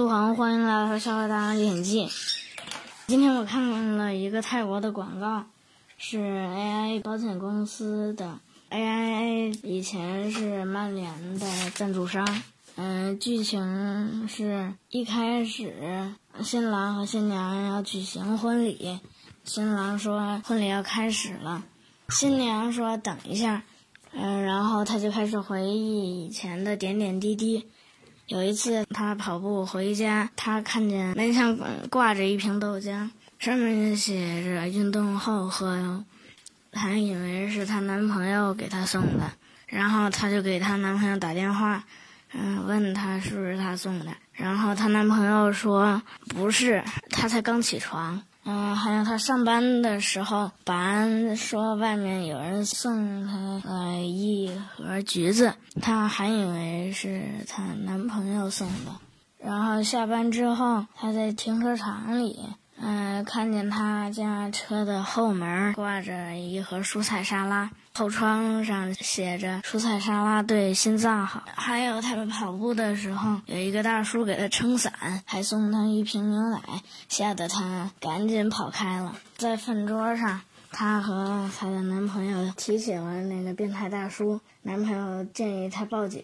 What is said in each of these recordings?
陆航，欢迎来到《笑话大冒险记》。今天我看了一个泰国的广告，是 AI 保险公司的。AI 以前是曼联的赞助商。嗯，剧情是一开始新郎和新娘要举行婚礼，新郎说婚礼要开始了，新娘说等一下。嗯，然后他就开始回忆以前的点点滴滴。有一次，他跑步回家，他看见门上挂着一瓶豆浆，上面写着“运动后喝哟”，还以为是她男朋友给她送的，然后她就给她男朋友打电话，嗯，问他是不是他送的，然后她男朋友说不是，他才刚起床。嗯，还有她上班的时候，保安说外面有人送她呃一橘子，她还以为是她男朋友送的。然后下班之后，她在停车场里，嗯，看见她家车的后门挂着一盒蔬菜沙拉。后窗上写着“蔬菜沙拉对心脏好”，还有他们跑步的时候，有一个大叔给他撑伞，还送他一瓶牛奶，吓得他赶紧跑开了。在饭桌上，她和她的男朋友提起了那个变态大叔，男朋友建议她报警。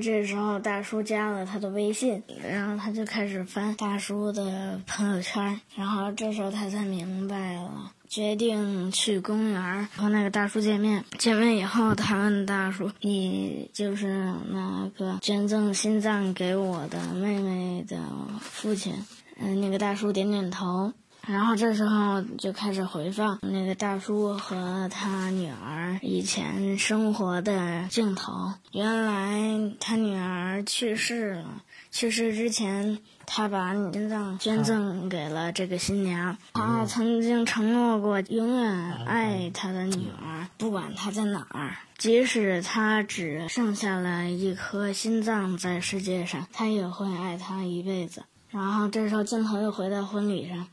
这时候，大叔加了她的微信，然后她就开始翻大叔的朋友圈，然后这时候她才明白了。决定去公园和那个大叔见面。见面以后，他问大叔：“你就是那个捐赠心脏给我的妹妹的父亲？”嗯，那个大叔点点头。然后这时候就开始回放那个大叔和他女儿以前生活的镜头。原来他女儿去世了，去世之前他把心脏捐赠给了这个新娘。他曾经承诺过永远爱他的女儿，不管她在哪儿，即使他只剩下了一颗心脏在世界上，他也会爱她一辈子。然后这时候镜头又回到婚礼上。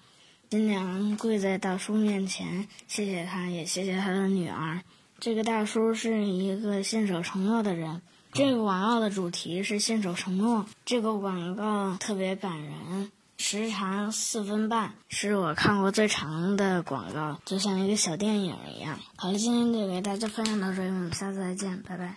新娘跪在大叔面前，谢谢他，也谢谢他的女儿。这个大叔是一个信守承诺的人。这个广告的主题是信守承诺。这个广告特别感人，时长四分半，是我看过最长的广告，就像一个小电影一样。好了，今天就给大家分享到这里，我们下次再见，拜拜。